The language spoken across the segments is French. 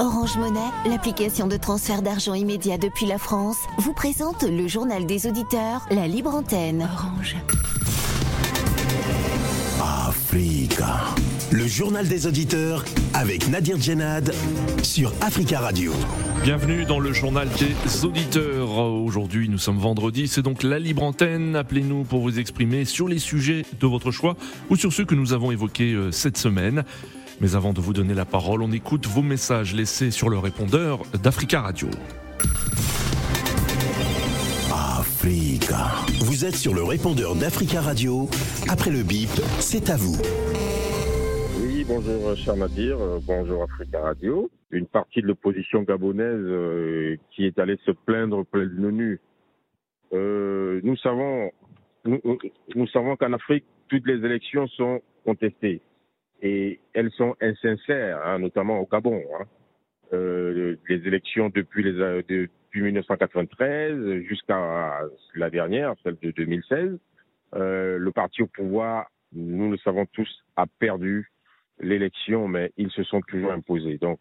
Orange Monnaie, l'application de transfert d'argent immédiat depuis la France, vous présente le journal des auditeurs, la libre antenne. Orange. Africa. Le journal des auditeurs avec Nadir Djenad sur Africa Radio. Bienvenue dans le journal des auditeurs. Aujourd'hui, nous sommes vendredi, c'est donc la libre antenne. Appelez-nous pour vous exprimer sur les sujets de votre choix ou sur ceux que nous avons évoqués euh, cette semaine. Mais avant de vous donner la parole, on écoute vos messages laissés sur le répondeur d'Africa Radio. Africa. Vous êtes sur le répondeur d'Africa Radio. Après le bip, c'est à vous. Oui, bonjour cher Nadir, euh, bonjour Africa Radio. Une partie de l'opposition gabonaise euh, qui est allée se plaindre auprès de l'ONU. Euh, nous savons, nous, nous savons qu'en Afrique, toutes les élections sont contestées et elles sont insincères, hein, notamment au Gabon. Hein. Euh, les élections depuis, les, euh, depuis 1993 jusqu'à la dernière, celle de 2016, euh, le parti au pouvoir, nous le savons tous, a perdu l'élection, mais ils se sont toujours imposés. Donc,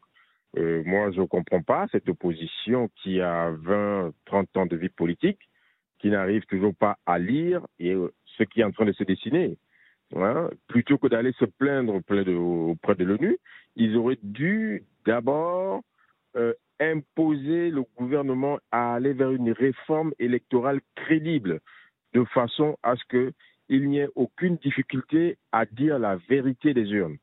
moi, je ne comprends pas cette opposition qui a 20, 30 ans de vie politique, qui n'arrive toujours pas à lire ce qui est en train de se dessiner. Hein, plutôt que d'aller se plaindre auprès de, l'ONU, ils auraient dû d'abord euh, imposer le gouvernement à aller vers une réforme électorale crédible, de façon à ce qu'il n'y ait aucune difficulté à dire la vérité des urnes,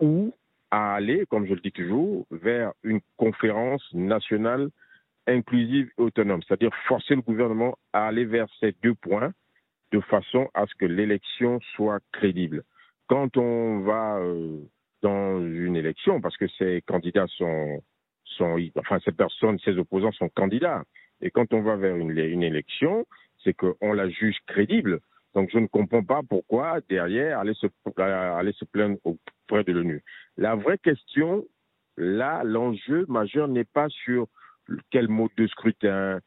ou à aller, comme je le dis toujours, vers une conférence nationale inclusive et autonome, c'est-à-dire forcer le gouvernement à aller vers ces deux points de façon à ce que l'élection soit crédible. Quand on va euh, dans une élection, parce que ces candidats sont, enfin ces personnes, ces opposants sont candidats, et quand on va vers une, élection, c'est qu'on la juge crédible. Donc je ne comprends pas pourquoi derrière aller se plaindre auprès de l'ONU. La vraie question, là, l'enjeu majeur n'est pas sur quel mode de scrutin,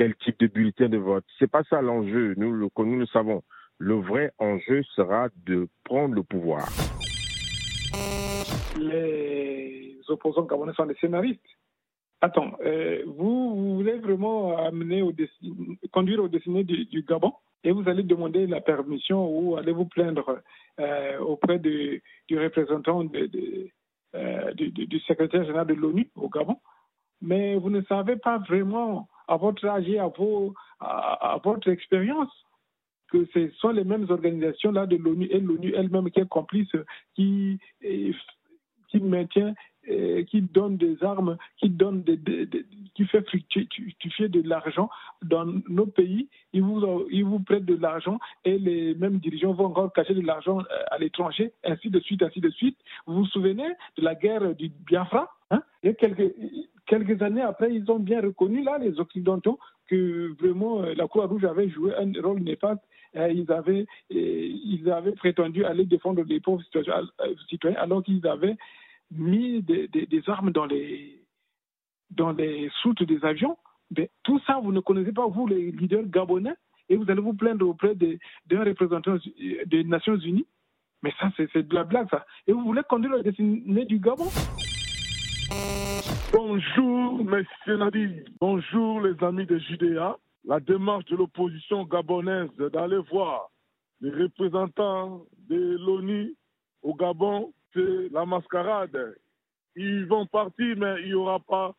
quel type de bulletin de vote. C'est pas ça l'enjeu. Nous le, nous le savons. Le vrai enjeu sera de prendre le pouvoir. Les opposants gabonais sont des scénaristes. Attends, euh, vous, voulez vraiment amener au conduire au destiné du, Gabon? Et vous allez demander la permission ou allez vous plaindre euh, auprès de, du représentant euh, du secrétaire général de l'ONU au Gabon? Mais vous ne savez pas vraiment à votre âge et à, votre expérience que ce sont les mêmes organisations là de l'ONU et l'ONU elle-même qui est complice, qui, qui maintient, qui donne des armes, qui donne qui fait fructifier de l'argent dans nos pays. Ils vous, ils vous prêtent de l'argent et les mêmes dirigeants vont encore cacher de l'argent à l'étranger, ainsi de suite, ainsi de suite. Vous vous souvenez de la guerre du Biafra hein? Il y a quelques, quelques années après, ils ont bien reconnu, là, les Occidentaux, que vraiment la Croix-Rouge avait joué un rôle néfaste. Ils avaient, ils avaient prétendu aller défendre les pauvres citoyens alors qu'ils avaient mis des, armes dans les, dans les soutes des avions. Tout ça, vous ne connaissez pas, vous, les leaders gabonais, et vous allez vous plaindre auprès d'un représentant des Nations Unies. Mais ça, c'est de ça. Et vous voulez conduire le destiné du Gabon? Bonjour, messieurs Nadi. Bonjour, les amis de Judéa. La démarche de l'opposition gabonaise d'aller voir les représentants de l'ONU au Gabon, c'est la mascarade. Ils vont partir, mais il n'y aura pas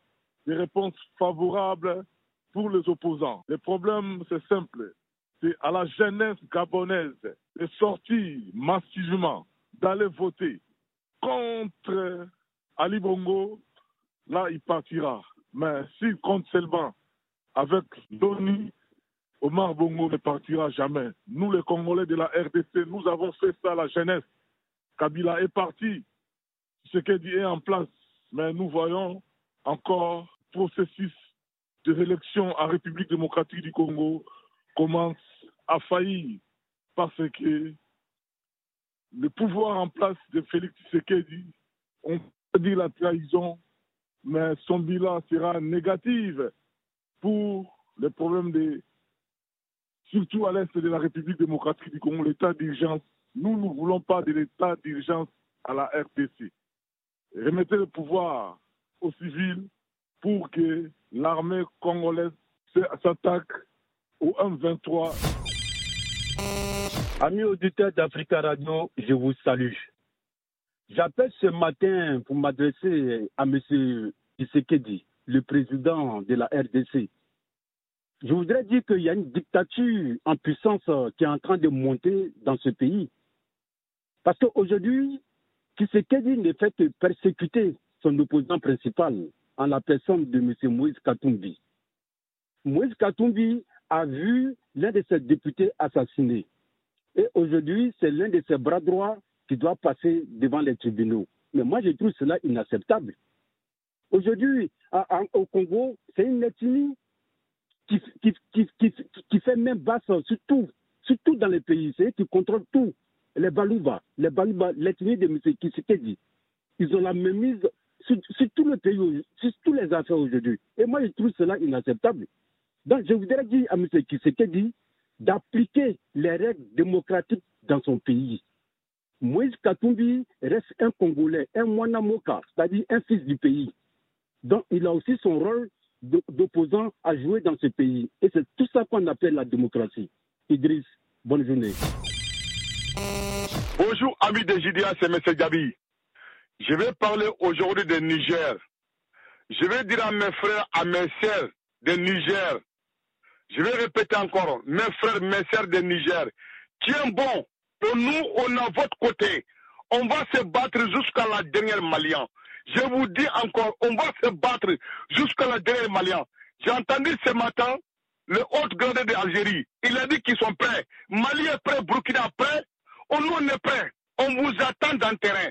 de réponse favorable pour les opposants. Le problème, c'est simple. C'est à la jeunesse gabonaise de sortir massivement, d'aller voter contre Ali Bongo là, il partira. Mais s'il compte seulement avec l'ONU, Omar Bongo ne partira jamais. Nous, les Congolais de la RDC, nous avons fait ça à la jeunesse. Kabila est parti. Ce est en place. Mais nous voyons encore processus de élection à République démocratique du Congo commence à faillir parce que le pouvoir en place de Félix Tshisekedi, dire la trahison mais son bilan sera négatif pour les problèmes de, surtout à l'est de la République démocratique du Congo, l'état d'urgence. Nous ne voulons pas de l'état d'urgence à la RDC. Remettez le pouvoir aux civils pour que l'armée congolaise s'attaque au M23. Amis auditeurs d'Africa Radio, je vous salue. J'appelle ce matin pour m'adresser à M. Isekedi, le président de la RDC. Je voudrais dire qu'il y a une dictature en puissance qui est en train de monter dans ce pays. Parce qu'aujourd'hui, Tshisekedi ne fait que persécuter son opposant principal en la personne de M. Moïse Katumbi. Moïse Katumbi a vu l'un de ses députés assassiné. Et aujourd'hui, c'est l'un de ses bras droits qui doit passer devant les tribunaux. Mais moi, je trouve cela inacceptable. Aujourd'hui, au Congo, c'est une ethnie qui, fait même basse sur tout, surtout dans les pays. C'est qui contrôle tout les Balouba, les Balouba, l'ethnie de M. Kisekedi, ils ont la même mise sur, tout le pays, sur toutes les affaires aujourd'hui. Et moi, je trouve cela inacceptable. Donc, je voudrais dire à M. Kisekedi d'appliquer les règles démocratiques dans son pays. Moïse Katumbi reste un Congolais, un Mwanamoka, c'est-à-dire un fils du pays. Donc, il a aussi son rôle d'opposant à jouer dans ce pays. Et c'est tout ça qu'on appelle la démocratie. Idriss, bonne journée. Bonjour, amis de JDA, c'est M. Gabi. Je vais parler aujourd'hui de Niger. Je vais dire à mes frères, à mes sœurs de Niger. Je vais répéter encore, mes frères, mes sœurs de Niger. Tiens bon, nous, on à votre côté. On va se battre jusqu'à la dernière Malien. Je vous dis encore, on va se battre jusqu'à la dernière Malien. J'ai entendu ce matin le haut gradé d'Algérie. Il a dit qu'ils sont prêts. Mali est prêt, Burkina prêt, on, nous, est prêt. On vous attend dans le terrain.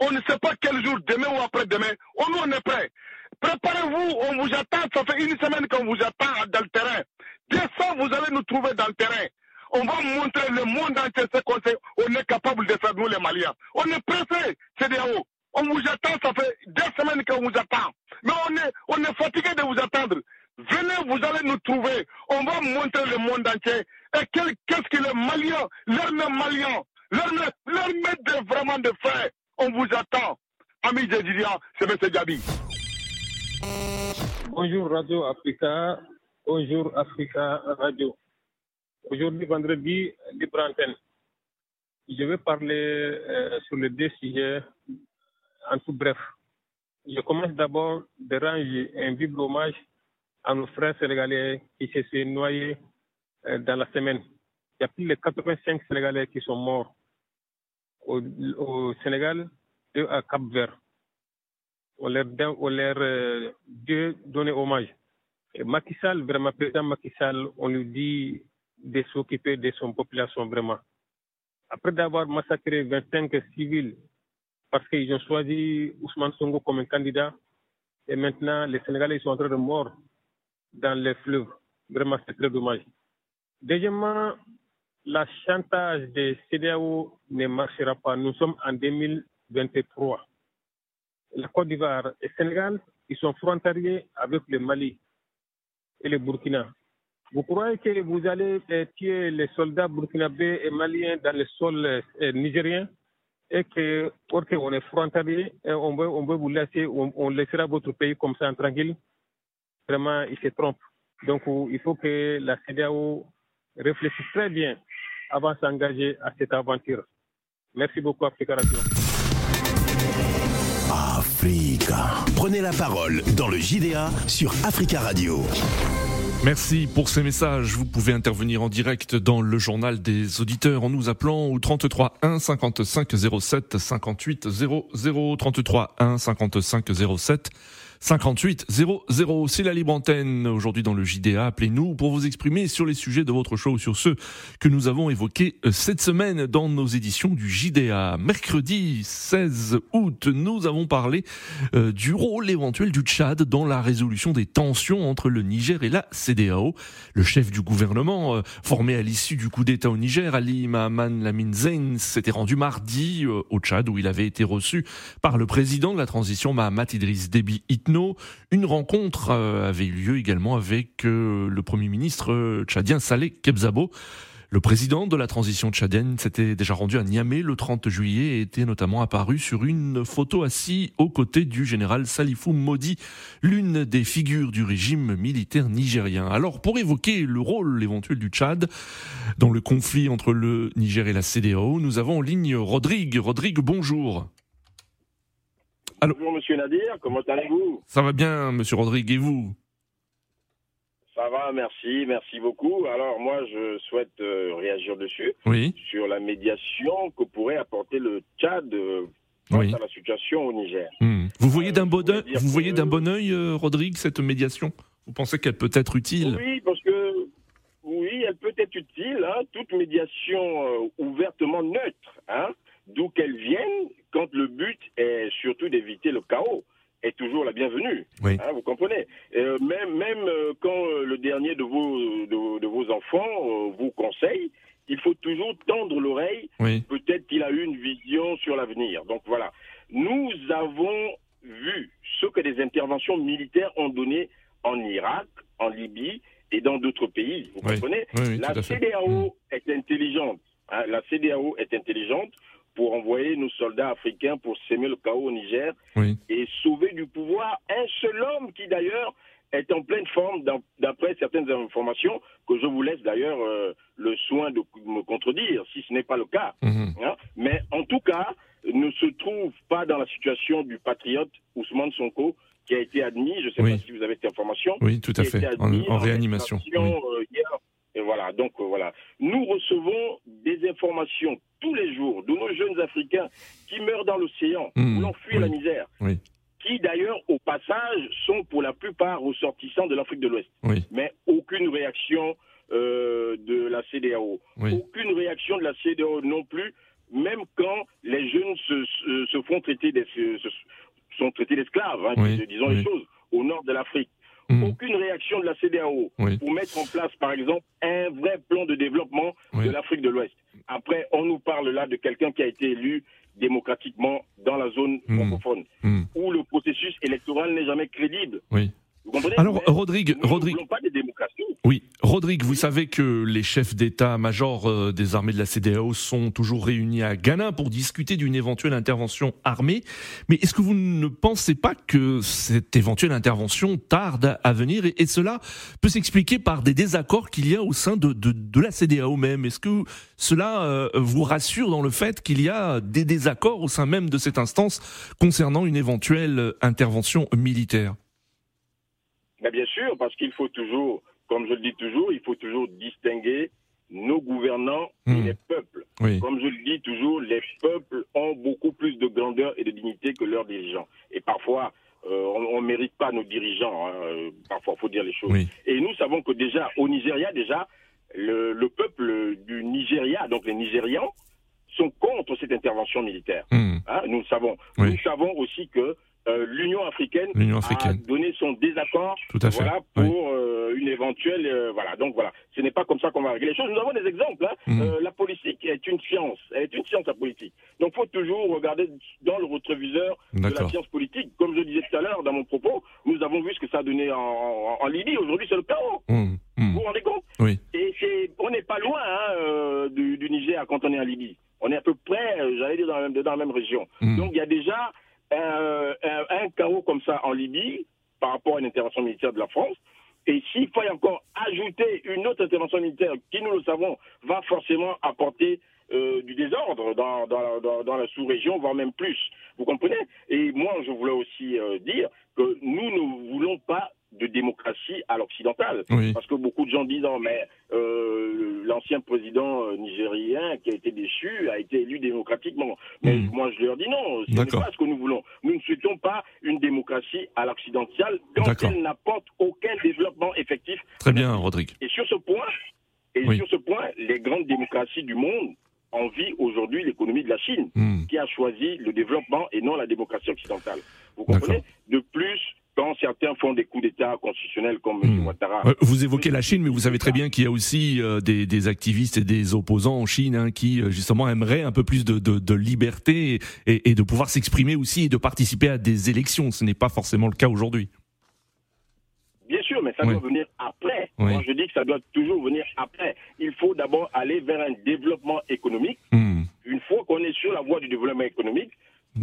On ne sait pas quel jour, demain ou après-demain. On, nous, est prêt. Préparez-vous, on vous attend. Ça fait une semaine qu'on vous attend dans le terrain. Dès ça, vous allez nous trouver dans le terrain. On va montrer le monde entier ce qu'on sait. On est capable de faire, nous, les Maliens. On est pressés, CDAO. On vous attend, ça fait deux semaines qu'on vous attend. Mais on est, on est fatigué de vous attendre. Venez, vous allez nous trouver. On va montrer le monde entier. Et qu'est-ce que les Maliens, l'armée malien, L'armée de vraiment de frères, on vous attend. Amis étudiants, c'est M. Gabi. Bonjour Radio Africa. Bonjour Africa Radio. Aujourd'hui, vendredi, libre antenne. Je vais parler euh, sur les deux sujets en tout bref. Je commence d'abord de rendre un vibrant hommage à nos frères sénégalais qui se sont noyés euh, dans la semaine. Il y a plus de 85 Sénégalais qui sont morts au, Sénégal et à Cap Vert. On leur, on leur euh, donner hommage. Et Macky Sall, vraiment, président Macky Sall, on lui dit de s'occuper de son population, vraiment. Après d'avoir massacré 25 civils parce qu'ils ont choisi Ousmane Sonko comme un candidat, et maintenant les Sénégalais sont en train de mourir dans les fleuves. Vraiment, c'est très dommage. Deuxièmement, la chantage des CDAO ne marchera pas. Nous sommes en 2023. La Côte d'Ivoire et le Sénégal, ils sont frontaliers avec le Mali et le Burkina. Vous croyez que vous allez euh, tuer les soldats burkinabés et maliens dans le sol euh, nigérien et que, parce qu'on est frontalier, on veut, on veut vous laisser, on, laissera votre pays comme ça tranquille? Vraiment, ils se trompent. Donc, il faut que la CDAO réfléchisse très bien avant de s'engager à cette aventure. Merci beaucoup, Africa Radio. Africa. Prenez la parole dans le JDA sur Africa Radio. Merci pour ces messages. Vous pouvez intervenir en direct dans le journal des auditeurs en nous appelant au 33 1 55 07 58 00 33 1 55 07 58 00. C'est la libre antenne aujourd'hui dans le JDA. Appelez-nous pour vous exprimer sur les sujets de votre ou sur ceux que nous avons évoqués euh, cette semaine dans nos éditions du JDA. Mercredi 16 août, nous avons parlé euh, du rôle éventuel du Tchad dans la résolution des tensions entre le Niger et la CDAO. Le chef du gouvernement, euh, formé à l'issue du coup d'État au Niger, Ali Mahaman Lamine Zain, s'était rendu mardi au Tchad où il avait été reçu par le président de la transition Mahamat Idriss Déby Itno une rencontre euh, avait eu lieu également avec euh, le Premier ministre euh, tchadien Saleh Kebzabo. Le président de la transition tchadienne s'était déjà rendu à Niamey le 30 juillet et était notamment apparu sur une photo assis aux côtés du général Salifou Modi, l'une des figures du régime militaire nigérien. Alors pour évoquer le rôle éventuel du Tchad dans le conflit entre le Niger et la CDAO, nous avons en ligne Rodrigue. Rodrigue, bonjour. Bonjour Monsieur Nadir, comment allez-vous Ça va bien Monsieur Rodrigue et vous ça va, merci, merci beaucoup. Alors moi, je souhaite euh, réagir dessus, oui. sur la médiation que pourrait apporter le Tchad euh, face à la situation au Niger. Hmm. Vous voyez d'un bon œil, vous voyez d'un bon euh, Rodrigue, cette médiation? Vous pensez qu'elle peut être utile? Oui, parce que oui, elle peut être utile. Hein, toute médiation ouvertement neutre, hein, d'où qu'elle vienne, quand le but est surtout d'éviter le chaos est toujours la bienvenue. Oui. Hein, vous comprenez euh, Même, même euh, quand euh, le dernier de vos, de, de vos enfants vous conseille, il faut toujours tendre l'oreille. Oui. Peut-être qu'il a eu une vision sur l'avenir. Donc voilà. Nous avons vu ce que des interventions militaires ont donné en Irak, en Libye et dans d'autres pays. Vous Oui. comprenez Oui, La. CDAO Mm. est intelligente. hein, la CDAO est intelligente pour envoyer nos soldats africains pour s'aimer le chaos au Niger Oui. et sauver du pouvoir un seul homme qui d'ailleurs est en pleine forme d'après certaines informations que je vous laisse d'ailleurs euh, le soin de me contredire si ce n'est pas le cas. Mhm. hein? Mais en tout cas, ne se trouve pas dans la situation du patriote Ousmane Sonko qui a été admis, je ne sais Oui. pas si vous avez cette information, Oui, tout à fait. En, réanimation. euh, hier. Et voilà, donc euh, voilà. Nous recevons des informations tous les jours de nos jeunes Africains qui meurent dans l'océan, Mmh, voulant fuir oui, la misère, oui. qui d'ailleurs, au passage, sont pour la plupart ressortissants de l'Afrique de l'Ouest. Oui. Mais aucune réaction euh, de la CDAO. Aucune réaction de la CDAO non plus, même quand les jeunes se, se, se font traiter des, se- se- sont traités d'esclaves, hein, disons les choses, au nord de l'Afrique. Mhm. Aucune réaction de la CDAO Oui. pour mettre en place, par exemple, un vrai plan de développement Oui. de l'Afrique de l'Ouest. Après, on nous parle là de quelqu'un qui a été élu démocratiquement dans la zone Mhm. francophone, Mhm. où le processus électoral n'est jamais crédible. Oui. Vous comprenez Alors, Rodrigue, nous Rodrigue, ne voulons pas de démocratie. Oui, Rodrigue, vous savez que les chefs d'état-major euh, des armées de la CDAO sont toujours réunis à Ghana pour discuter d'une éventuelle intervention armée. Mais est-ce que vous ne pensez pas que cette éventuelle intervention tarde à venir et, et cela peut s'expliquer par des désaccords qu'il y a au sein de, de, de la CDAO même? Est-ce que cela euh, vous rassure dans le fait qu'il y a des désaccords au sein même de cette instance concernant une éventuelle intervention militaire? Mais bien sûr, parce qu'il faut toujours, comme je le dis toujours, il faut toujours distinguer nos gouvernants et Mhm. les peuples. Oui, Comme je le dis toujours, les peuples ont beaucoup plus de grandeur et de dignité que leurs dirigeants. Et parfois, euh, on ne mérite pas nos dirigeants. hein, parfois, il faut dire les choses. oui, Et nous savons que déjà, au Nigeria, déjà, le, le peuple du Nigeria, donc les Nigérians, sont contre cette intervention militaire. Hmm, hein, nous le savons. Oui. Nous savons aussi que l'Union africaine, a donné son désaccord Tout à fait. voilà, pour euh, une éventuelle. euh, voilà, donc voilà. Ce n'est pas comme ça qu'on va régler les choses. Nous avons des exemples. hein. Mhm. Euh, la politique est une science. Elle est une science, la politique. Donc il faut toujours regarder dans le rétroviseur de la science politique. Comme je disais tout à l'heure dans mon propos, nous avons vu ce que ça a donné en, en, en Libye. Aujourd'hui, c'est le chaos. Hmm, hmm, Vous vous rendez compte? Oui. Et on n'est pas loin hein, du, du Niger quand on est en Libye. On est à peu près, j'allais dire, dans la même, dans la même région. Hmm. Donc il y a déjà euh, un, un chaos comme ça en Libye par rapport à une intervention militaire de la France. Et s'il faut encore ajouter une autre intervention militaire qui, nous le savons, va forcément apporter euh, du désordre dans, dans, dans, la sous-région, voire même plus. Vous comprenez? Et moi, je voulais aussi euh, dire que nous ne voulons pas de démocratie à l'occidental. Oui. Parce que beaucoup de gens disent, non, mais euh, l'ancien président euh, nigérien qui a été déchu a été élu démocratiquement. Mais Mm. moi, je leur dis non, ce n'est pas ce que nous voulons. Nous ne souhaitons pas une démocratie à l'occidental quand elle n'apporte aucun développement effectif. Très bien, Rodrigue. Et sur ce point, et Oui. sur ce point, les grandes démocraties du monde envient aujourd'hui l'écononie de la Chine, Hmm. qui a choisi le développement et non la démocratie occidentale. Vous comprenez? De plus, quand certains font des coups d'État constitutionnels comme M. Hmm. Ouattara, Euh, Vous évoquez la Chine, mais vous savez très bien qu'il y a aussi euh, des, des activistes et des opposants en Chine hein, qui euh, justement aimeraient un peu plus de, de, de liberté et, et de pouvoir s'exprimer aussi et de participer à des élections. Ce n'est pas forcément le cas aujourd'hui. Bien sûr. mais ça Oui. doit venir après. Oui. Moi, je dis que ça doit toujours venir après. Il faut d'abord aller vers un développement économique. Hmm. Une fois qu'on est sur la voie du développement économique,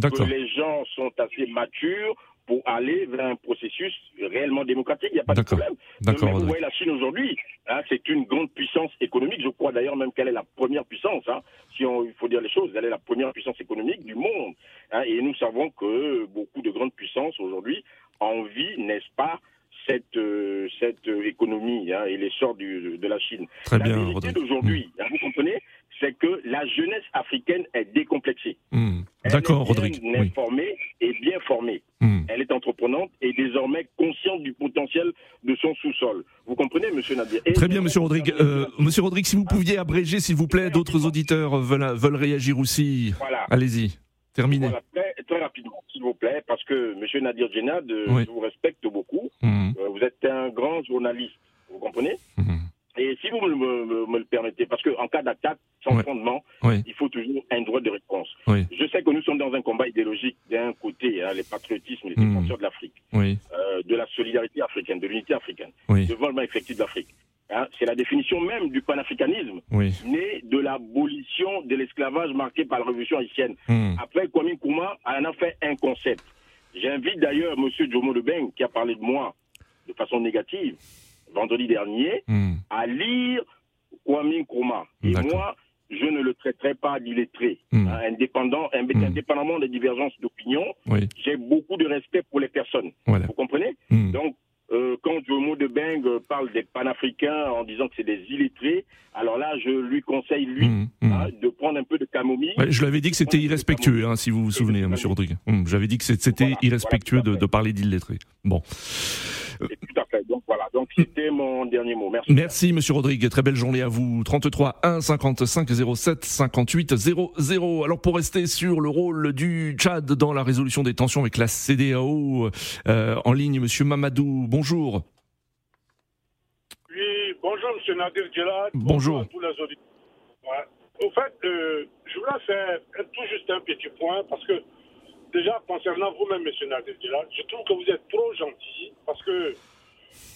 que les gens sont assez matures pour aller vers un processus réellement démocratique, il n'y a pas de problème. D'accord, vous voyez la Chine aujourd'hui, hein, c'est une grande puissance économique. Je crois d'ailleurs même qu'elle est la première puissance. hein. si on, il faut dire les choses, elle est la première puissance économique du monde. hein. et nous savons que beaucoup de grandes puissances aujourd'hui envient, n'est-ce pas, cette, euh, cette euh, économie hein, et l'essor de la Chine. Très la bien, vérité d'aujourd'hui, hein, vous comprenez, c'est que la jeunesse africaine est décomplexée. Hmm. Elle D'accord, est bien Rodrigue. Oui. informée et bien formée. Hmm. Elle est entreprenante et désormais consciente du potentiel de son sous-sol. Vous comprenez, Monsieur Nadir Très bien, Monsieur Rodrigue. Euh, Monsieur Rodrigue, si vous pouviez abréger, s'il vous plaît, d'autres auditeurs veulent, veulent réagir aussi. Voilà. Allez-y, terminez. Voilà, très, très rapidement, s'il vous plaît, parce que Monsieur Nadir Djenad, euh, Oui. je vous respecte beaucoup. Hmm. Euh, vous êtes un grand journaliste. Vous comprenez? Hmm. Et si vous me, me- me- me le permettez, parce qu'en cas d'attaque sans fondement, Oui. il faut toujours un droit de réponse. Oui. Je sais que nous sommes dans un combat idéologique d'un côté, hein, les patriotismes, les Hmm. défenseurs de l'Afrique, euh, de la solidarité africaine, de l'unité africaine, du développement effectif de l'Afrique. Hein, c'est la définition même du panafricanisme, Oui. né de l'abolition de l'esclavage marqué par la révolution haïtienne. Hmm. Après, Kwame Nkrumah en a fait un concept. J'invite d'ailleurs M. Jomo Lebeng, qui a parlé de moi de façon négative vendredi dernier, Hmm. à lire Kwame Nkrumah. Et moi, je ne le traiterai pas d'illettré. Hein, indépendant, Hmm. indépendamment des divergences d'opinion, Oui. j'ai beaucoup de respect pour les personnes. Voilà. Vous comprenez Hmm. Donc, euh, quand Jomo de Beng parle des panafricains en disant que c'est des illettrés, alors là, je lui conseille, lui, hein, de prendre un peu de camomille. Ouais, je lui avais dit que c'était irrespectueux, hein, si vous vous souvenez, Monsieur Rodrigue. J'avais dit que c'était Voilà, irrespectueux voilà, de parler d'illettrés. Bon. Et tout à fait. Donc voilà. Donc c'était mon dernier mot. Merci. Merci, Monsieur Rodrigue. Très belle journée à vous. 33 1 55 07 58 00. Alors, pour rester sur le rôle du Tchad dans la résolution des tensions avec la CDAO, euh, en ligne, Monsieur Mamadou, bonjour. Oui, bonjour M. Nadir Djelad. Bonjour. à tous les auditeurs. Ouais. Au fait, euh, je voulais faire tout juste un petit point parce que déjà concernant vous-même, M. Nadir je trouve que vous êtes trop gentil parce que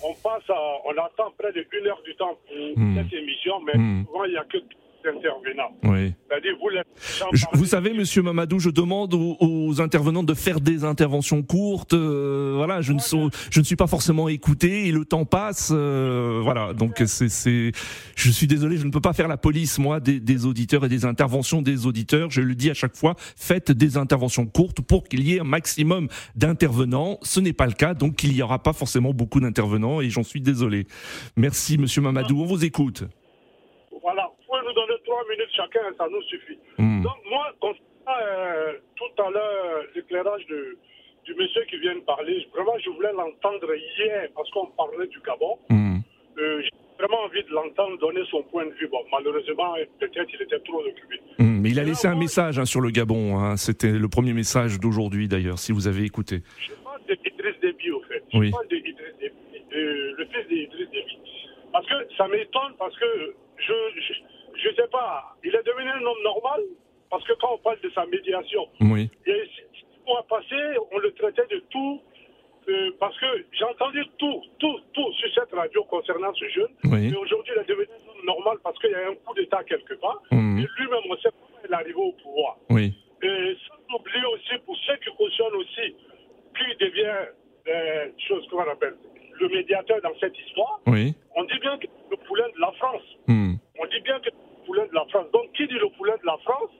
on passe à, on attend près de une heure du temps pour Hmm. cette émission, mais Hmm. souvent il n'y a que intervenants. Oui. C'est-à-dire vous Je- savez, Monsieur Mamadou, je demande aux, aux intervenants de faire des interventions courtes. euh, voilà, je ne, sont- je ne suis pas forcément écouté et le temps passe. euh, voilà, donc c'est, c'est, je suis désolé, je ne peux pas faire la police moi des, des auditeurs et des interventions des auditeurs. Je le dis à chaque fois, faites des interventions courtes pour qu'il y ait un maximum d'intervenants. Ce n'est pas le cas, donc il n'y aura pas forcément beaucoup d'intervenants et j'en suis désolé. Merci, Monsieur Mamadou, on vous écoute. Voilà, vous pouvez nous donner trois minutes chacun, ça nous suffit. Hmm. Donc moi, concernant euh, tout à l'heure l'éclairage de, du monsieur qui vient de parler, vraiment je voulais l'entendre hier parce qu'on parlait du Gabon. Hmm. Euh, J'ai vraiment envie de l'entendre donner son point de vue. Bon, malheureusement, peut-être il était trop occupé. Hum, mais il a Et là, laissé un moi, message hein, sur le Gabon. hein. C'était le premier message d'aujourd'hui d'ailleurs, si vous avez écouté. Je parle d'Idriss Déby, au fait. Je Oui. parle d'Idriss Déby, euh, le fils d'Idriss Déby. Parce que ça m'étonne, parce que je, je, je sais pas, il est devenu un homme normal, parce que quand on parle de sa médiation, Oui. et six mois passés, on le traitait de tout, euh, parce que j'ai entendu tout, tout, tout sur cette radio concernant ce jeune. Oui. Et aujourd'hui, il est devenu un homme normal parce qu'il y a un coup d'État quelque part. Mhm. Et lui-même, on sait comment il est arrivé au pouvoir. Oui. Et sans oublier aussi, pour ceux qui cautionnent aussi, qui devient, euh, chose qu'on appelle, le médiateur dans cette histoire, Oui. on dit bien que le poulain de la France. Hum. On dit bien que de la France. Donc, qui dit le poulain de la France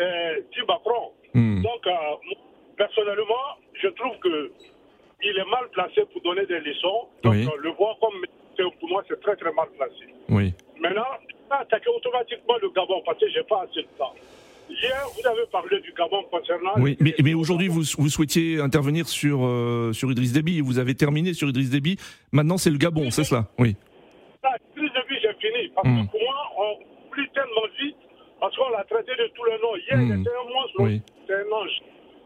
euh, dit Macron. Hum. Donc, euh, personnellement, je trouve que il est mal placé pour donner des leçons. Donc, Oui. euh, le voir comme pour moi, c'est très, très mal placé. Oui. Maintenant, attaquer automatiquement le Gabon parce que j'ai pas assez de temps. Hier, vous avez parlé du Gabon concernant. Oui, mais, mais aujourd'hui, vous, vous souhaitiez intervenir sur, euh, sur Idriss Déby. Vous avez terminé sur Idriss Déby. Maintenant, c'est le Gabon, c'est cela? Oui. Idriss Déby, j'ai fini. Parce Mm. que pour moi, on oublie tellement vite parce qu'on l'a traité de tous les noms. Hier, Mm. il était un monstre, Oui. c'est un ange.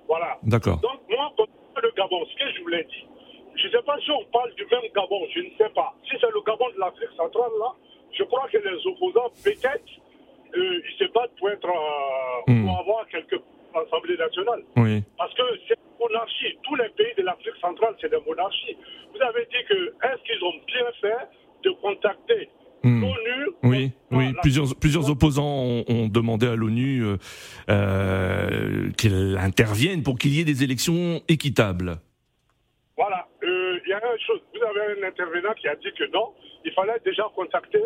Voilà. D'accord. Donc, moi, concernant le Gabon, ce que je voulais dire, je ne sais pas si on parle du même Gabon, je ne sais pas. Si c'est le Gabon de l'Afrique centrale, là, je crois que les opposants, peut-être, euh, ils se battent pour être, euh, Mm. pour avoir quelques l'Assemblée nationale. Oui. Parce que c'est une monarchie. Tous les pays de l'Afrique centrale c'est la monarchie. Vous avez dit que est-ce qu'ils ont bien fait de contacter Hmm. l'ONU Oui. Plusieurs, plusieurs opposants ont, ont demandé à l'ONU euh, euh, qu'elle intervienne pour qu'il y ait des élections équitables. Voilà. Euh, Il y a une chose. Vous avez un intervenant qui a dit que non, il fallait déjà contacter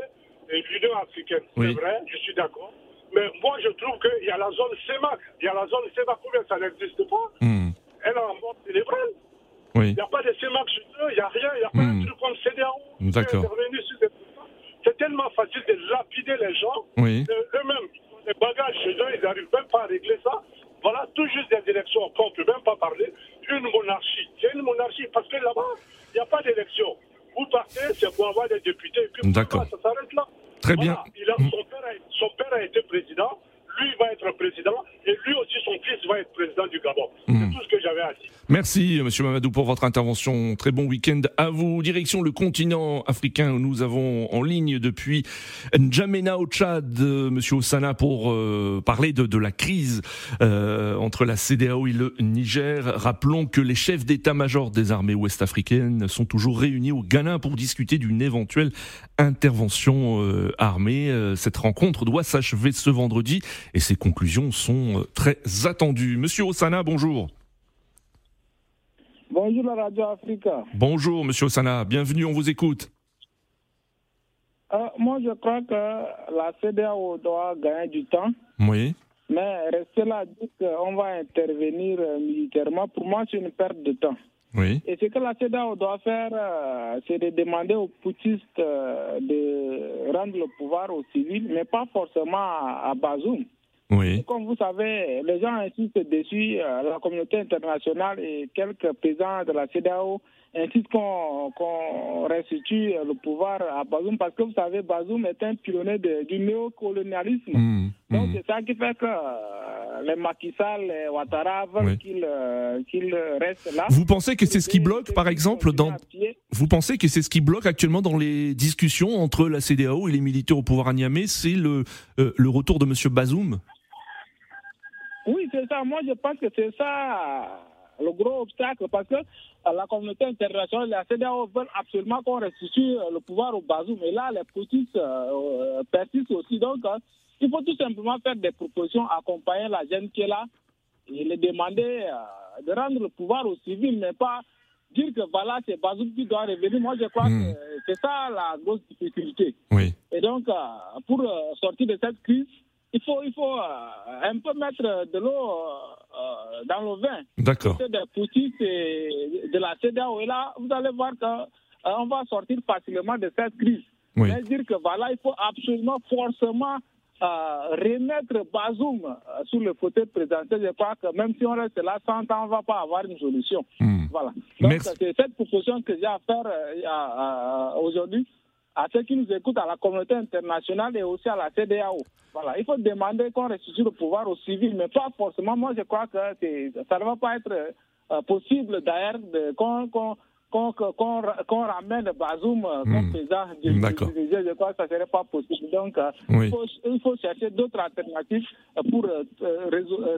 l'Union africaine. Oui. C'est vrai, je suis d'accord. Mais moi, je trouve qu'il y a la zone CEMAC. Il y a la zone CEMAC, ou bien ça n'existe pas. Hmm. Elle est en mode cérébrale. Oui. Il n'y a pas de CEMAC chez eux, il n'y a rien. Il n'y a pas Hmm. un truc comme CDAO. D'accord. intervenu sur des trucs. C'est tellement facile de lapider les gens. Oui. Eux-mêmes, des bagages chez eux, ils n'arrivent même pas à régler ça. Voilà, tout juste des élections qu'on ne peut même pas parler. Une monarchie. C'est une monarchie parce que là-bas, il n'y a pas d'élection. Vous partez, c'est pour avoir des députés. Et puis D'accord. ça s'arrête là. Très Voilà. bien. Il a, son, père a, son père a été président. Lui va être président. Et lui aussi, son fils va être président du Gabon. C'est tout ce que j'avais à dire. Merci, Monsieur Mamadou, pour votre intervention. Très bon week-end à vous. Direction le continent africain où nous avons en ligne depuis N'Djamena au Tchad, euh, Monsieur Ossana, pour euh, parler de, de la crise euh, entre la CDAO et le Niger. Rappelons que les chefs d'état-major des armées ouest-africaines sont toujours réunis au Ghana pour discuter d'une éventuelle intervention euh, armée. Euh, Cette rencontre doit s'achever ce vendredi et ses conclusions sont euh, très attendues. Monsieur Ossana, bonjour. Bonjour la Radio Africa. Bonjour, monsieur Osana, bienvenue, on vous écoute. Euh, moi, je crois que la CDAO doit gagner du temps, Oui, mais rester là, dire qu'on va intervenir euh, militairement, pour moi, c'est une perte de temps. oui, Et ce que la CEDAO doit faire, euh, c'est de demander aux putschistes euh, de rendre le pouvoir aux civils, mais pas forcément à, à Bazoum. Oui, Et comme vous savez, les gens insistent dessus, euh, la communauté internationale et quelques présidents de la CEDAO insistent qu'on qu'on restitue le pouvoir à Bazoum parce que vous savez, Bazoum est un pionnier du néocolonialisme. Hmm, Donc hmm. c'est ça qui fait que euh, les Macky Sall, les Ouattara veulent Oui. qu'ils euh, qu'ils restent là. Vous pensez que c'est ce qui bloque, par exemple, dans... Vous pensez que c'est ce qui bloque actuellement dans les discussions entre la CDAO et les militaires au pouvoir à Niamey, c'est le, euh, le retour de monsieur Bazoum? Oui, c'est ça. Moi, je pense que c'est ça le gros obstacle parce que euh, la communauté internationale, la CEDEAO veulent absolument qu'on restitue euh, le pouvoir au Bazoum. Et là, les petits euh, persistent aussi. Donc, euh, il faut tout simplement faire des propositions, accompagner la jeune qui est là et les demander euh, de rendre le pouvoir aux civils, mais pas dire que voilà, c'est Bazoum qui doit revenir. Moi, je crois Hmm. que c'est ça la grosse difficulté. Oui, Et donc, pour sortir de cette crise, il faut, il faut euh, un peu mettre de l'eau euh, euh, dans le vin. d'accord. C'est des et de la CEDEAO. Et là, vous allez voir qu'on va sortir facilement de cette crise. Oui. Mais dire que voilà, il faut absolument, forcément euh, remettre Bazoum euh, sur le fauteuil présenté. Je crois que même si on reste là 100 ans, on ne va pas avoir une solution. Hmm. Voilà. Donc, c'est cette proposition que j'ai à faire euh, aujourd'hui à ceux qui nous écoutent, à la communauté internationale et aussi à la CDAO. Voilà. Il faut demander qu'on restitue le pouvoir aux civils, mais pas forcément. Moi, je crois que ça ne va pas être euh, possible d'ailleurs qu'on- qu'on qu'on- qu'on ramène Bazoum euh, comme Hmm. président du. Je crois que ça ne serait pas possible. Donc, euh, Oui. il, faut, il faut chercher d'autres alternatives pour euh,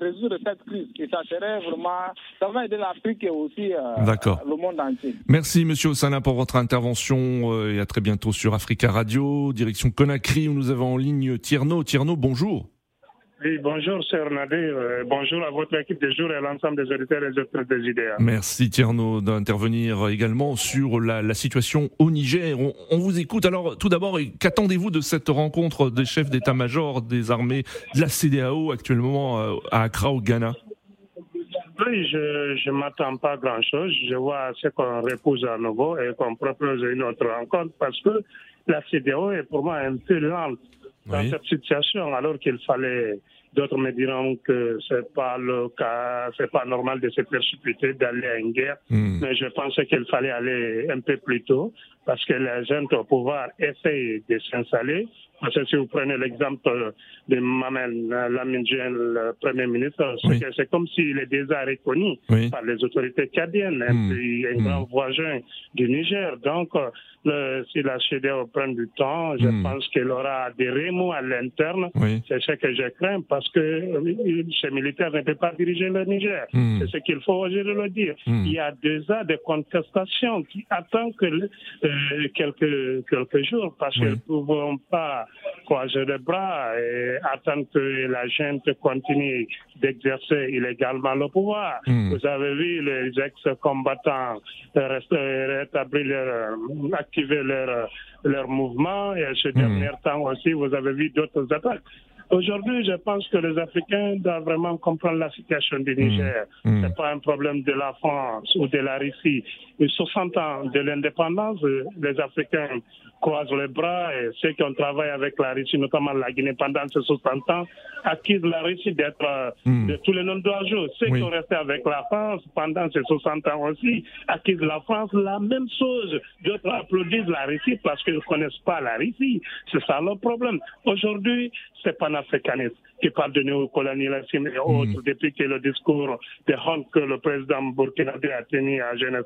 résoudre, cette crise. Et ça serait vraiment, ça va aider l'Afrique et aussi euh, le monde entier. Merci Monsieur Osana pour votre intervention et à très bientôt sur Africa Radio, direction Conakry où nous avons en ligne Tierno. Tierno, bonjour. Oui, bonjour, cher Nadir. Euh, bonjour à votre équipe de jour et à l'ensemble des auditeurs et des autres des IDEA. Merci Tierno d'intervenir également sur la, la situation au Niger. On, on vous écoute. Alors tout d'abord, qu'attendez-vous de cette rencontre des chefs d'état-major des armées de la CDAO actuellement euh, à Accra au Ghana? Oui, je ne m'attends pas à grand-chose. Je vois ce qu'on repousse à nouveau et qu'on propose une autre rencontre parce que la CDO est pour moi un peu lente dans Oui. cette situation alors qu'il fallait d'autres me diront que c'est pas le cas c'est pas normal de se précipiter d'aller à une guerre Hmm. mais je pensais qu'il fallait aller un peu plus tôt parce que la gente au pouvoir essaye de s'installer. Parce que si vous prenez l'exemple de Mamel Lamine le Premier ministre, c'est Oui. que c'est comme s'il est déjà reconnu Oui. par les autorités tchadiennes, un, Hmm. pays- un Hmm. grand voisin du Niger. Donc, si la CEDEAO prend du temps, je Hmm. pense qu'il aura des remous à l'interne. Oui. C'est ce que je crains parce que euh, ces militaires ne peuvent pas diriger le Niger. Hmm. C'est ce qu'il faut oser le dire. Hmm. Il y a déjà des contestations qui attendent que, euh, quelques, quelques jours parce Oui. qu'ils ne pourront pas croiser les bras et attendre que la gente continue d'exercer illégalement le pouvoir. Vous avez vu les ex-combattants euh, rétablir leur, euh, activer leur, euh, leur mouvement et ces derniers temps aussi, vous avez vu d'autres attaques. Aujourd'hui, je pense que les Africains doivent vraiment comprendre la situation du Niger. Mm. C'est pas un problème de la France ou de la Russie. Mais 60 ans de l'indépendance, euh, les Africains croisent les bras et ceux qui ont travaillé avec la Russie, notamment la Guinée pendant ces 60 ans, accusent la Russie d'être euh, Mm. de tous les noms d'oiseaux. Ceux Oui. qui ont resté avec la France pendant ces 60 ans aussi accusent la France la même chose. D'autres applaudissent la Russie parce qu'ils ne connaissent pas la Russie. C'est ça le problème. Aujourd'hui, c'est panafricanisme qui parle de néocolonialisme et autres depuis que le discours de honte que le président burkinabé a tenu à Genève,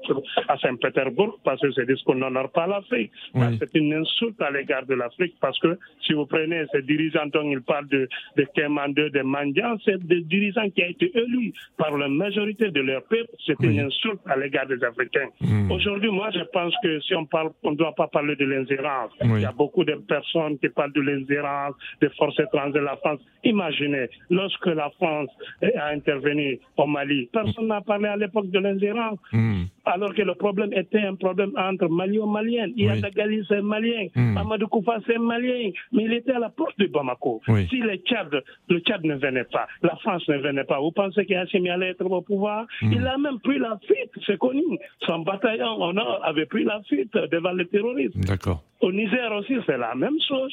à Saint-Pétersbourg, parce que ce discours n'honore pas l'Afrique. Oui. C'est une insulte à l'égard de l'Afrique parce que si vous prenez ces dirigeants dont il parle de, de Kémandé, de Mandian, c'est des dirigeants qui ont été élus par la majorité de leur peuple. C'est Oui. une insulte à l'égard des Africains. Mm. Aujourd'hui, moi, je pense que si on parle, on ne doit pas parler de l'ingérence. Oui. Il y a beaucoup de personnes qui parlent de l'ingérence des forces étrangères de la France. Imaginez, lorsque la France a intervenu au Mali, personne n'a parlé à l'époque de l'ingérence Mm. alors que le problème était un problème entre. Il y a Oui. Dagali, c'est Malien. Mm. Amadou Koufa, c'est Malien. Mais il était à la porte de Bamako. Oui. Si le Tchad, le Tchad ne venait pas, la France ne venait pas, vous pensez qu'Hachimi allait être au pouvoir? Mm. Il a même pris la fuite, c'est connu. Son bataillon au nord avait pris la fuite devant les terroristes. D'accord. Au Niger aussi, c'est la même chose.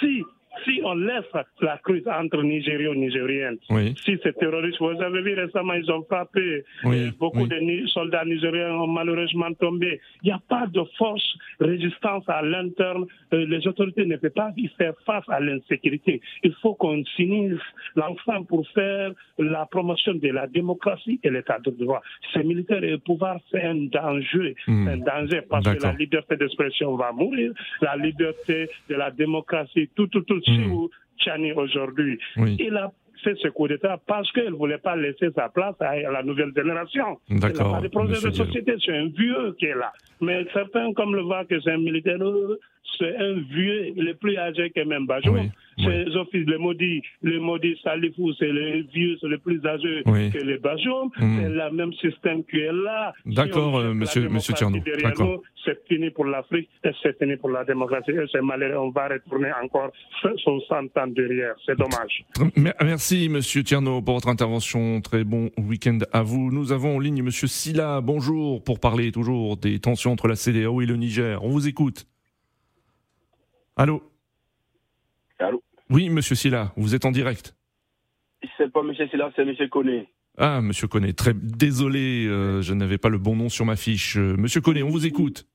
Si, si on laisse la crise entre Nigériens et Nigériennes, Oui. si ces terroristes, vous avez vu récemment, ils ont frappé, Oui, euh, beaucoup oui. de Ni- soldats nigériens ont malheureusement tombé. Il n'y a pas de force résistance à l'interne. Euh, les autorités ne peuvent pas y faire face à l'insécurité. Il faut qu'on s'unisse l'ensemble pour faire la promotion de la démocratie et l'état de droit. Ces militaires et le pouvoir, c'est un danger. Hmm. Un danger parce que la liberté d'expression va mourir, la liberté de la démocratie, tout, tout, tout. Vous Tchani aujourd'hui, Oui. il a fait ce coup d'État parce qu'il ne voulait pas laisser sa place à la nouvelle génération. D'accord, Il n'a pas de projet de société, c'est un vieux qui est là. Mais certains, comme le voient que c'est un militaire, eux, c'est un vieux, il est plus âgé que même Bajoum. Oui, C'est les offices, les maudits, les maudits Salifou, c'est les vieux, c'est les plus âgés Oui. que les Bajoum. Mm. C'est le même système qui est là. Si D'accord, on euh, monsieur- monsieur C'est fini pour l'Afrique et c'est fini pour la démocratie. Et c'est malheureux, on va retourner encore 60 ans derrière. C'est dommage. Mer- Merci, monsieur Tierno, pour votre intervention. Très bon week-end à vous. Nous avons en ligne monsieur Silla. Bonjour, pour parler toujours des tensions entre la CDAO et le Niger. On vous écoute. Allô? Oui, monsieur Silla, vous êtes en direct. C'est pas M. Silla, c'est M. Koné. Ah, monsieur Connet, très désolé, euh, je n'avais pas le bon nom sur ma fiche. Euh, monsieur Connet, on vous écoute.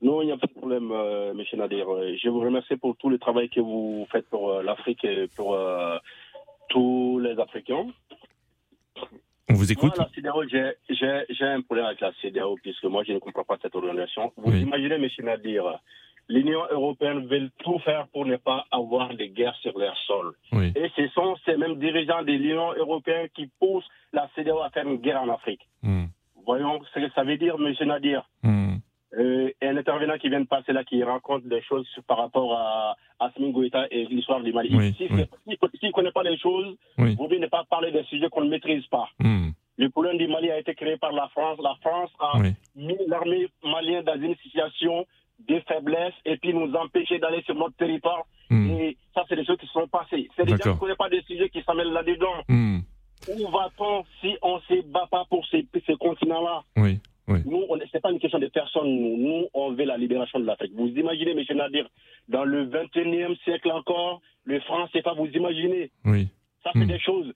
Non, il n'y a pas de problème, euh, M. Nadir. Euh, Je vous remercie pour tout le travail que vous faites pour euh, l'Afrique et pour tous les Africains. On vous écoute. Moi, la CEDEAO, j'ai- un problème avec la CEDEAO puisque moi, je ne comprends pas cette organisation. Vous Oui. imaginez, M. Nadir, l'Union européenne veut tout faire pour ne pas avoir de guerre sur leur sol. Oui. Et ce sont ces mêmes dirigeants de l'Union européenne qui poussent la CEDEAO à faire une guerre en Afrique. Hmm. Voyons ce que ça veut dire, M. Nadir. Hmm. Euh, et un intervenant qui vient de passer là, qui raconte des choses par rapport à Asmin Goïta et l'histoire du Mali. Oui, si oui. s'il ne connaît pas les choses, vous ne pas parler des sujets qu'on ne maîtrise pas. Hmm. Le problème du Mali a été créé par la France. La France a Oui. mis l'armée malienne dans une situation de faiblesse et puis nous empêcher d'aller sur notre territoire. Hmm. Et ça, c'est des choses qui sont passées. C'est des gens qui ne connaissent pas des sujets qui s'en mêlent là-dedans. Hmm. Où va-t-on si on ne se bat pas pour ces, ces continents-là? Oui. Oui. nous, ce n'est pas une question de personne. Nous, Nous, on veut la libération de l'Afrique. Vous imaginez, M. Nadir, dans le 21e siècle encore, le franc CFA, vous imaginez Oui. Ça, c'est Hmm. des choses.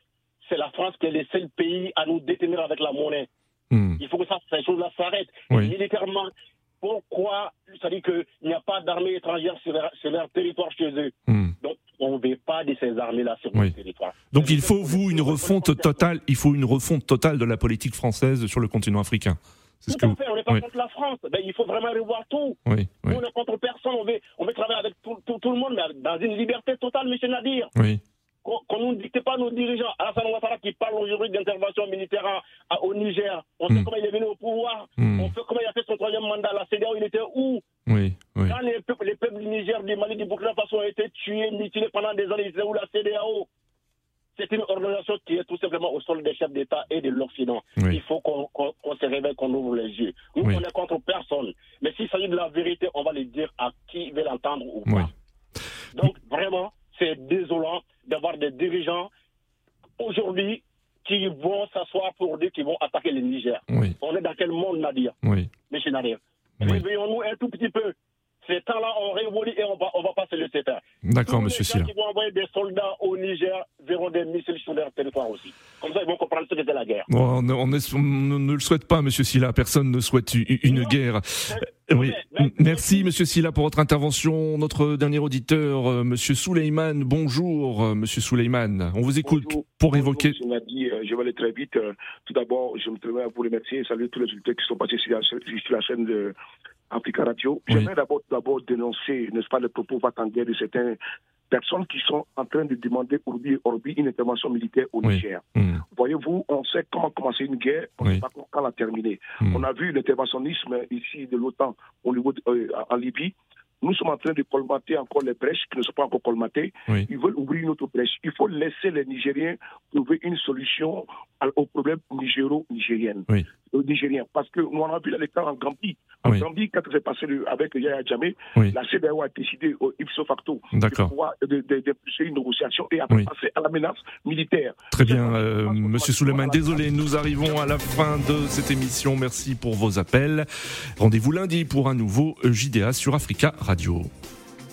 C'est la France qui est le seul pays à nous détenir avec la monnaie. Hmm. Il faut que ça, ces choses-là s'arrêtent. Oui. Militairement, pourquoi ça dit qu'il n'y a pas d'armée étrangère sur leur, territoire chez eux. Hmm. Donc, on ne veut pas de ces armées-là sur notre territoire. Donc, il faut, vous, une refonte totale, il faut une refonte totale de la politique française sur le continent africain. Tout ce que à fait, on n'est pas contre la France. Ben, il faut vraiment revoir tout. Oui, Nous, on n'est contre personne. On veut, on veut travailler avec tout, tout, tout, le monde, mais dans une liberté totale, M. Nadir. Oui qu'on ne dicte pas nos dirigeants. Alassane Ouattara qui parle aujourd'hui d'intervention militaire au Niger, on sait mm. comment il est venu au pouvoir, mm. on sait comment il a fait son troisième mandat. La CDAO, il était où? Oui, oui. Quand les peuples, les peuples du Niger, du Mali, du Burkina Faso ont été tués, mutilés pendant des années, ils étaient où la CDAO c'est une organisation qui est tout simplement au sol des chefs d'État et de l'Occident. Il faut qu'on se réveille, qu'on ouvre les yeux. Nous, on est contre personne. Mais s'il s'agit de la vérité, on va le dire à qui veut l'entendre ou pas. Donc, vraiment, c'est désolant d'avoir des dirigeants aujourd'hui qui vont s'asseoir pour dire qu'ils vont attaquer le Niger. On est dans quel monde, Nadir? Oui. Monsieur Nadir. Réveillons-nous un tout petit peu. Ces temps-là, on révolue et on va, on va pas se laisser faire. D'accord, monsieur Silla. qui vont envoyer des soldats au Niger verront des missiles sur leur territoire aussi. Comme ça, ils vont comprendre ce qu'était la guerre. on, ne le souhaite pas, monsieur Silla. Personne ne souhaite une, guerre. Oui. Merci, Monsieur Silla, pour votre intervention. Notre dernier auditeur, euh, Monsieur Souleyman. Bonjour, euh, Monsieur Souleyman. On vous écoute pour évoquer. Euh, je vais aller très vite. Tout d'abord, je me tenais à vous remercier et saluer tous les auditeurs qui sont passés sur la, chaîne de Africa Radio. J'aimerais d'abord, d'abord dénoncer, n'est-ce pas, le propos de certains personnes qui sont en train de demander Orbi Orbi une intervention militaire au Niger. Mm. Voyez-vous, on sait comment commencer une guerre, on ne sait pas quand la terminer. Mm. On a vu l'interventionnisme ici de l'OTAN au niveau euh, en Libye. Nous sommes en train de colmater encore les brèches qui ne sont pas encore colmatées. Ils veulent ouvrir une autre brèche. Il faut laisser les Nigériens trouver une solution au problème nigéro-nigérien. Oui. Nigérien. Parce que nous on a vu l'état en Gambie. En Gambie, quand c'est passé avec Yaya Djamé, la CDAO a décidé au ipso facto de, de, de, une négociation et a passer à la menace militaire. Très bien, euh, Monsieur Souleymane. Désolé, nous arrivons à la fin de cette émission. Merci pour vos appels. Rendez-vous lundi pour un nouveau JDA sur Africa Radio.